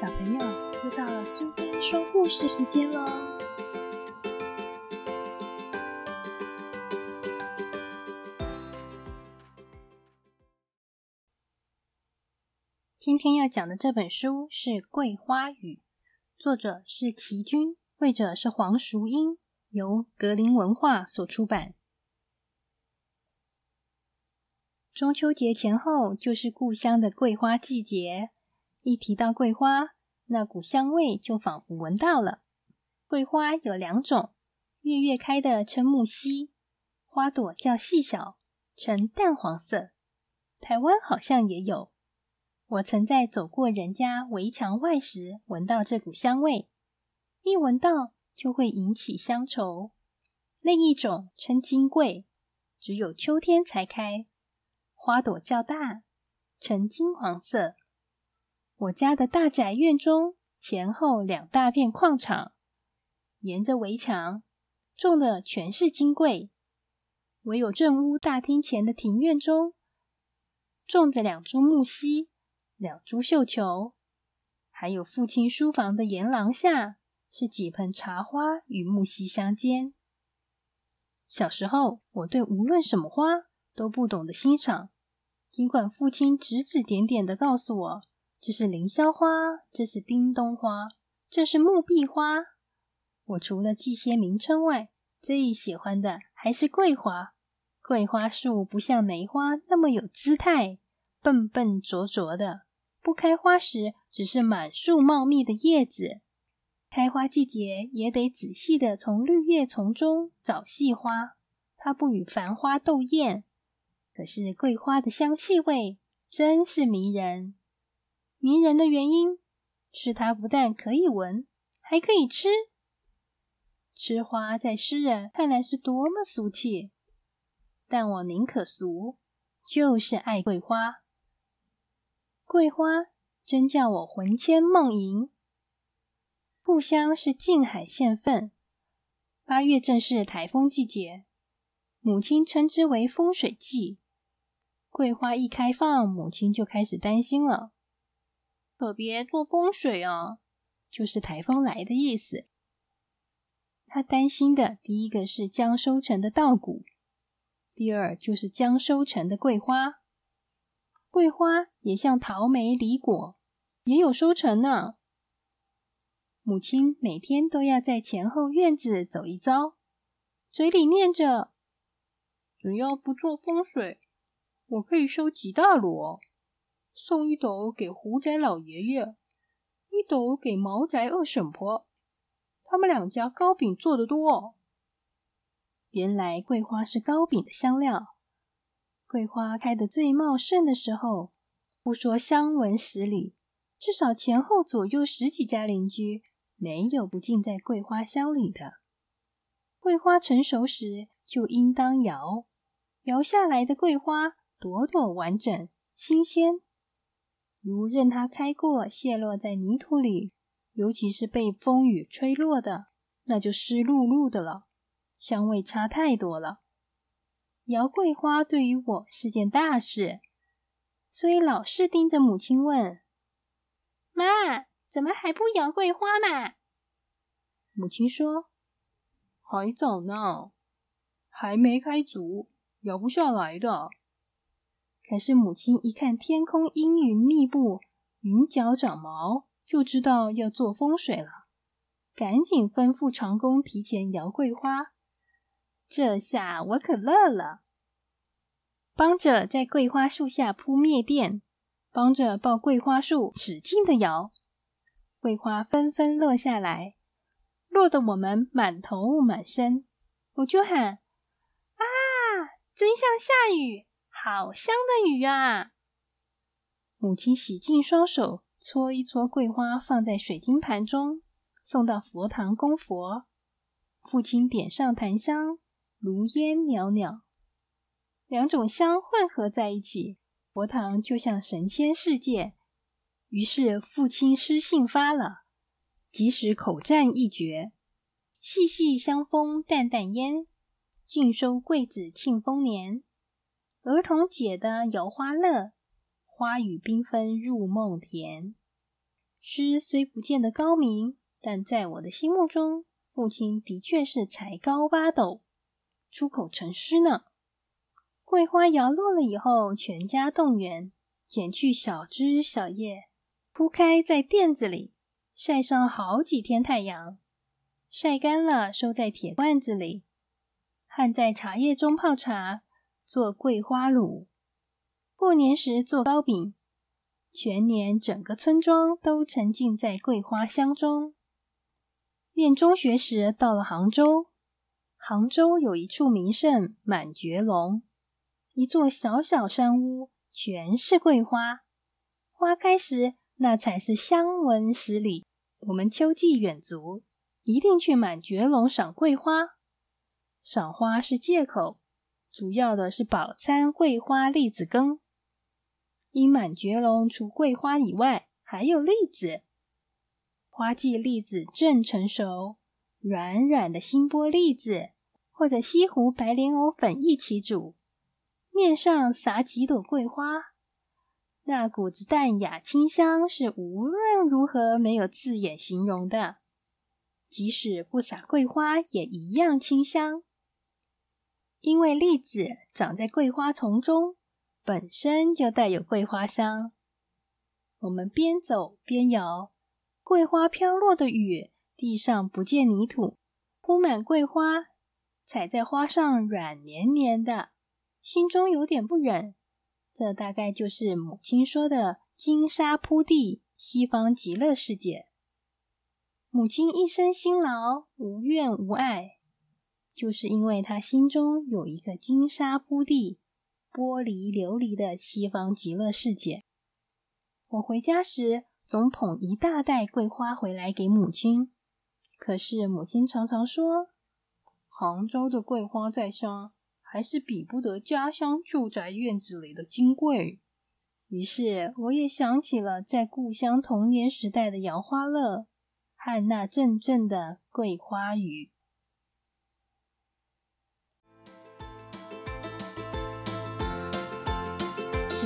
小朋友，又到了苏菲说故事时间喽！今天要讲的这本书是《桂花雨》，作者是齐君，绘者是黄淑英，由格林文化所出版。中秋节前后就是故乡的桂花季节。一提到桂花，那股香味就仿佛闻到了。桂花有两种，月月开的称木樨，花朵较细小，呈淡黄色。台湾好像也有。我曾在走过人家围墙外时，闻到这股香味，一闻到就会引起乡愁。另一种称金桂，只有秋天才开，花朵较大，呈金黄色。我家的大宅院中前后两大片矿场，沿着围墙种的全是金桂，唯有正屋大厅前的庭院中种着两株木樨、两株绣球，还有父亲书房的檐廊下是几盆茶花与木樨相间。小时候，我对无论什么花都不懂得欣赏，尽管父亲指指点点的告诉我。这是凌霄花，这是叮咚花，这是木碧花。我除了记些名称外，最喜欢的还是桂花。桂花树不像梅花那么有姿态，笨笨拙拙的。不开花时，只是满树茂密的叶子；开花季节，也得仔细的从绿叶丛中找细花。它不与繁花斗艳，可是桂花的香气味真是迷人。迷人的原因是它不但可以闻，还可以吃。吃花在诗人看来是多么俗气，但我宁可俗，就是爱桂花。桂花真叫我魂牵梦萦。故乡是静海县份，八月正是台风季节，母亲称之为风水季。桂花一开放，母亲就开始担心了。可别做风水哦，就是台风来的意思。他担心的第一个是将收成的稻谷，第二就是将收成的桂花。桂花也像桃梅、梨果，也有收成呢。母亲每天都要在前后院子走一遭，嘴里念着：“只要不做风水，我可以收几大箩。”送一斗给胡宅老爷爷，一斗给毛宅二婶婆，他们两家糕饼做的多。原来桂花是糕饼的香料。桂花开得最茂盛的时候，不说香闻十里，至少前后左右十几家邻居没有不浸在桂花香里的。桂花成熟时就应当摇，摇下来的桂花朵朵完整、新鲜。如任它开过，泄落在泥土里，尤其是被风雨吹落的，那就湿漉漉的了，香味差太多了。摇桂花对于我是件大事，所以老是盯着母亲问：“妈，怎么还不摇桂花嘛？”母亲说：“还早呢，还没开足，摇不下来的。”可是母亲一看天空阴云密布，云脚长毛，就知道要做风水了，赶紧吩咐长工提前摇桂花。这下我可乐了，帮着在桂花树下铺篾垫，帮着抱桂花树使劲的摇，桂花纷纷落下来，落得我们满头雾满身。我就喊：“啊，真像下雨！”好香的雨啊！母亲洗净双手，搓一搓桂花，放在水晶盘中，送到佛堂供佛。父亲点上檀香，炉烟袅袅，两种香混合在一起，佛堂就像神仙世界。于是父亲诗兴发了，即使口占一绝：“细细香风淡淡烟，尽收桂子庆丰年。”儿童解的摇花乐，花语缤纷入梦田。诗虽不见得高明，但在我的心目中，父亲的确是才高八斗，出口成诗呢。桂花摇落了以后，全家动员，剪去小枝小叶，铺开在垫子里，晒上好几天太阳，晒干了收在铁罐子里，焊在茶叶中泡茶，做桂花卤。过年时做糕饼。全年，整个村庄都沉浸在桂花香中。念中学时，到了杭州。杭州有一处名胜满觉陇，一座小小山屋，全是桂花。花开时，那才是香闻十里。我们秋季远足，一定去满觉陇赏桂花。赏花是借口，主要的是饱餐桂花栗子羹。因满觉龙除桂花以外，还有栗子。花季栗子正成熟，软软的新剥栗子，或者西湖白莲藕粉一起煮，面上撒几朵桂花，那股子淡雅清香是无论如何没有字眼形容的。即使不撒桂花，也一样清香，因为栗子长在桂花丛中。本身就带有桂花香。我们边走边摇，桂花飘落的雨，地上不见泥土，铺满桂花，踩在花上软绵绵的，心中有点不忍。这大概就是母亲说的“金沙铺地，西方极乐世界”。母亲一生辛劳，无怨无爱，就是因为他心中有一个金沙铺地。玻璃琉璃的西方极乐世界。我回家时总捧一大袋桂花回来给母亲，可是母亲常常说：“杭州的桂花再香，还是比不得家乡住宅院子里的金桂。”于是我也想起了在故乡童年时代的摇花乐和那阵阵的桂花雨。